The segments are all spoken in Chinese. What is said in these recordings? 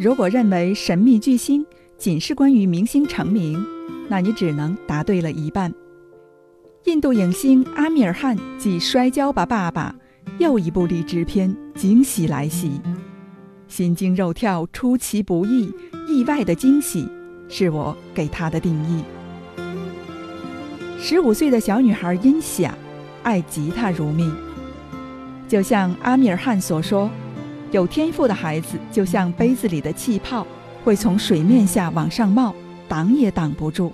如果认为神秘巨星仅是关于明星成名，那你只能答对了一半。印度影星阿米尔汗继《摔跤吧，爸爸》，又一部励志片惊喜来袭，心惊肉跳，出其不意，意外的惊喜，是我给他的定义。十五岁的小女孩音响，爱吉他如命。就像阿米尔汗所说：“有天赋的孩子就像杯子里的气泡，会从水面下往上冒，挡也挡不住。”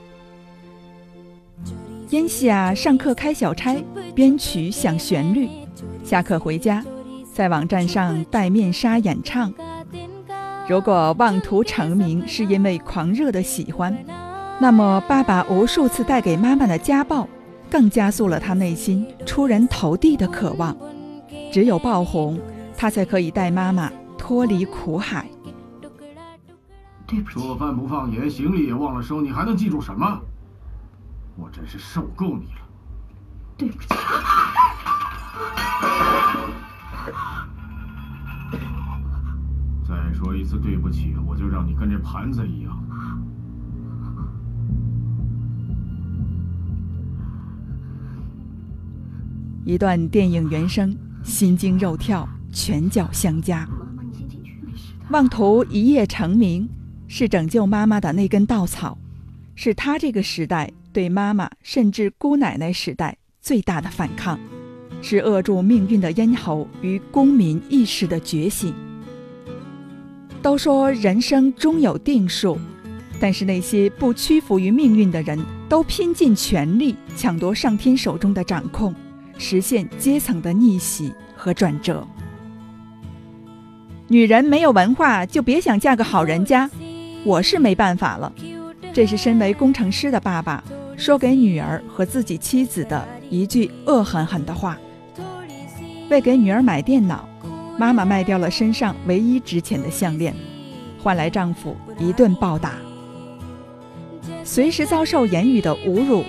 音夏上课开小差，编曲想旋律；下课回家，在网站上戴面纱演唱。如果妄图成名是因为狂热的喜欢。那么，爸爸无数次带给妈妈的家暴，更加速了他内心出人头地的渴望。只有爆红，他才可以带妈妈脱离苦海。对不起，做饭不放盐，行李也忘了收，你还能记住什么？我真是受够你了。对不起。再说一次对不起，我就让你跟这盘子一样。一段电影原声，心惊肉跳，拳脚相加。妄图一夜成名，是拯救妈妈的那根稻草，是他这个时代对妈妈甚至姑奶奶时代最大的反抗，是扼住命运的咽喉与公民意识的觉醒。都说人生终有定数，但是那些不屈服于命运的人，都拼尽全力抢夺上天手中的掌控。实现阶层的逆袭和转折。女人没有文化就别想嫁个好人家，我是没办法了。这是身为工程师的爸爸说给女儿和自己妻子的一句恶狠狠的话。为给女儿买电脑，妈妈卖掉了身上唯一值钱的项链，换来丈夫一顿暴打。随时遭受言语的侮辱，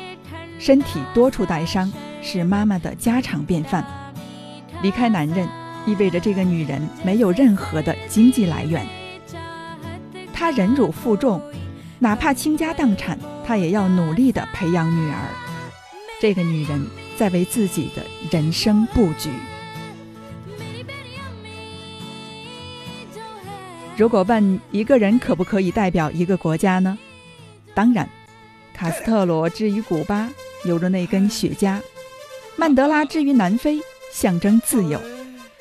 身体多处带伤。是妈妈的家常便饭。离开男人，意味着这个女人没有任何的经济来源。她忍辱负重，哪怕倾家荡产，她也要努力的培养女儿。这个女人在为自己的人生布局。如果问一个人可不可以代表一个国家呢？当然，卡斯特罗之于古巴，有着那根雪茄。曼德拉之于南非，象征自由；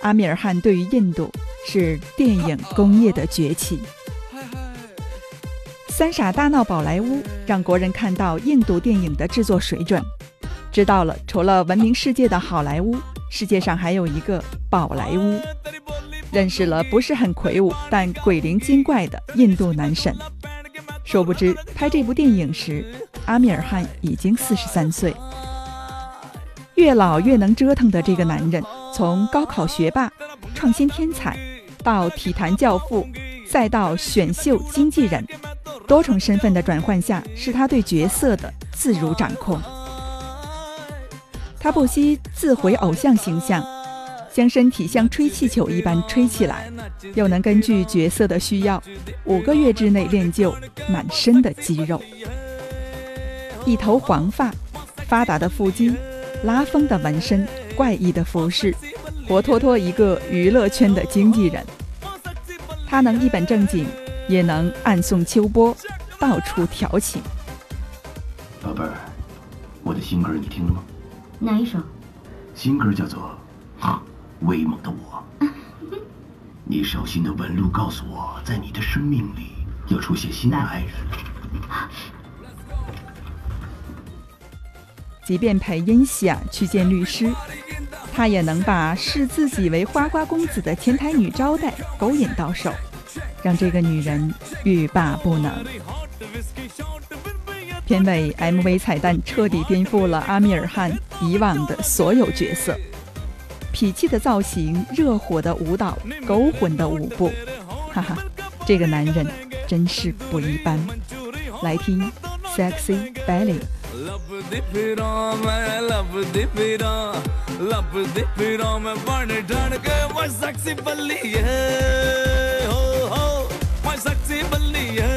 阿米尔汗对于印度，是电影工业的崛起。三傻大闹宝莱坞，让国人看到印度电影的制作水准，知道了除了闻名世界的好莱坞，世界上还有一个宝莱坞，认识了不是很魁梧但鬼灵精怪的印度男神。殊不知，拍这部电影时，阿米尔汗已经四十三岁。越老越能折腾的这个男人，从高考学霸、创新天才，到体坛教父，再到选秀经纪人，多重身份的转换下，是他对角色的自如掌控。他不惜自毁偶像形象，将身体像吹气球一般吹起来，又能根据角色的需要，五个月之内练就满身的肌肉，一头黄发，发达的腹肌。拉风的纹身，怪异的服饰，活脱脱一个娱乐圈的经纪人。他能一本正经，也能暗送秋波，到处调情。宝贝儿，我的新歌你听了吗？哪一首？新歌叫做《威猛的我》。你手心的纹路告诉我，在你的生命里要出现新的爱人。即便陪殷夏去见律师，他也能把视自己为花花公子的前台女招待勾引到手，让这个女人欲罢不能。片尾 MV 彩蛋彻底颠覆了阿米尔汗以往的所有角色，痞气的造型、热火的舞蹈、勾魂的舞步，哈哈，这个男人真是不一般。来听《Sexy Belly》。लब दिफिरा मैं लब दिफिरा लब दिफिरा मैं बन ढन के मैं सक्सी बल्ली है। हो हो, मैं सक्सी बल्ली है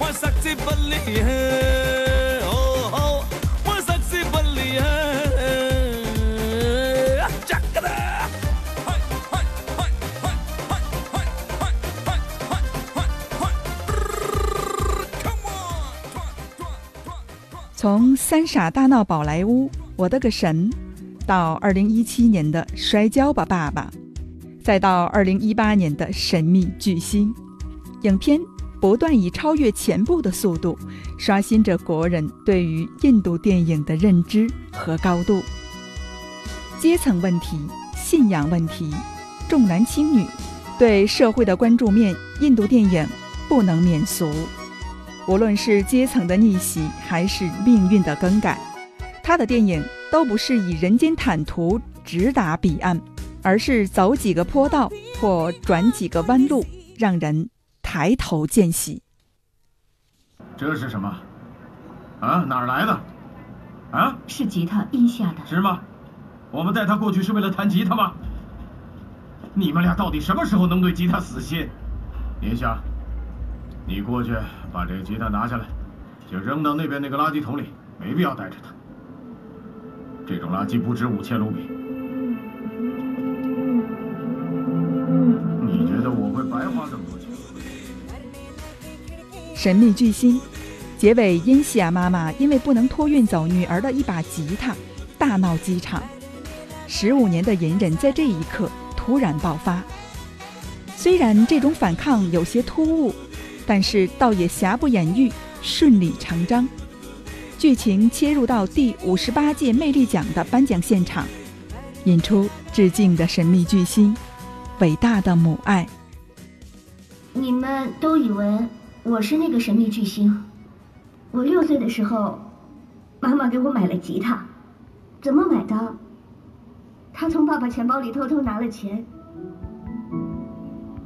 मैं सक्सी बल्ली है। 从《三傻大闹宝莱坞》，我的个神，到二零一七年的《摔跤吧，爸爸》，再到二零一八年的《神秘巨星》，影片不断以超越前部的速度，刷新着国人对于印度电影的认知和高度。阶层问题、信仰问题、重男轻女，对社会的关注面，印度电影不能免俗。无论是阶层的逆袭，还是命运的更改，他的电影都不是以人间坦途直达彼岸，而是走几个坡道或转几个弯路，让人抬头见喜。这是什么？啊，哪儿来的？啊，是吉他音下的，是吗？我们带他过去是为了弹吉他吗？你们俩到底什么时候能对吉他死心？林夏，你过去。把这个吉他拿下来，就扔到那边那个垃圾桶里，没必要带着它。这种垃圾不值五千卢比。你觉得我会白花这么多钱？神秘巨星，结尾，因西亚妈妈因为不能托运走女儿的一把吉他，大闹机场。十五年的隐忍在这一刻突然爆发。虽然这种反抗有些突兀。但是倒也瑕不掩瑜，顺理成章。剧情切入到第五十八届魅力奖的颁奖现场，引出致敬的神秘巨星，伟大的母爱。你们都以为我是那个神秘巨星。我六岁的时候，妈妈给我买了吉他，怎么买的？她从爸爸钱包里偷偷拿了钱。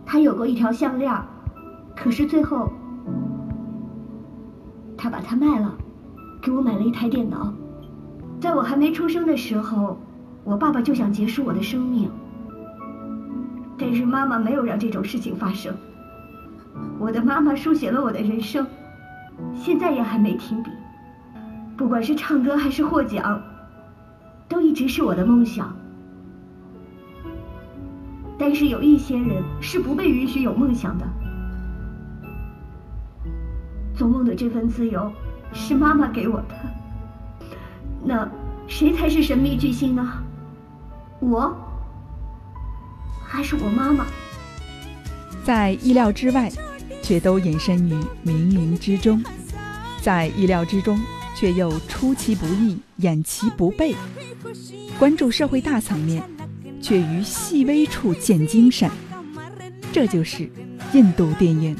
她有过一条项链。可是最后，他把它卖了，给我买了一台电脑。在我还没出生的时候，我爸爸就想结束我的生命，但是妈妈没有让这种事情发生。我的妈妈书写了我的人生，现在也还没停笔。不管是唱歌还是获奖，都一直是我的梦想。但是有一些人是不被允许有梦想的。做梦的这份自由是妈妈给我的，那谁才是神秘巨星呢？我还是我妈妈？在意料之外，却都隐身于冥冥之中；在意料之中，却又出其不意、掩其不备。关注社会大层面，却于细微处见精神。这就是印度电影。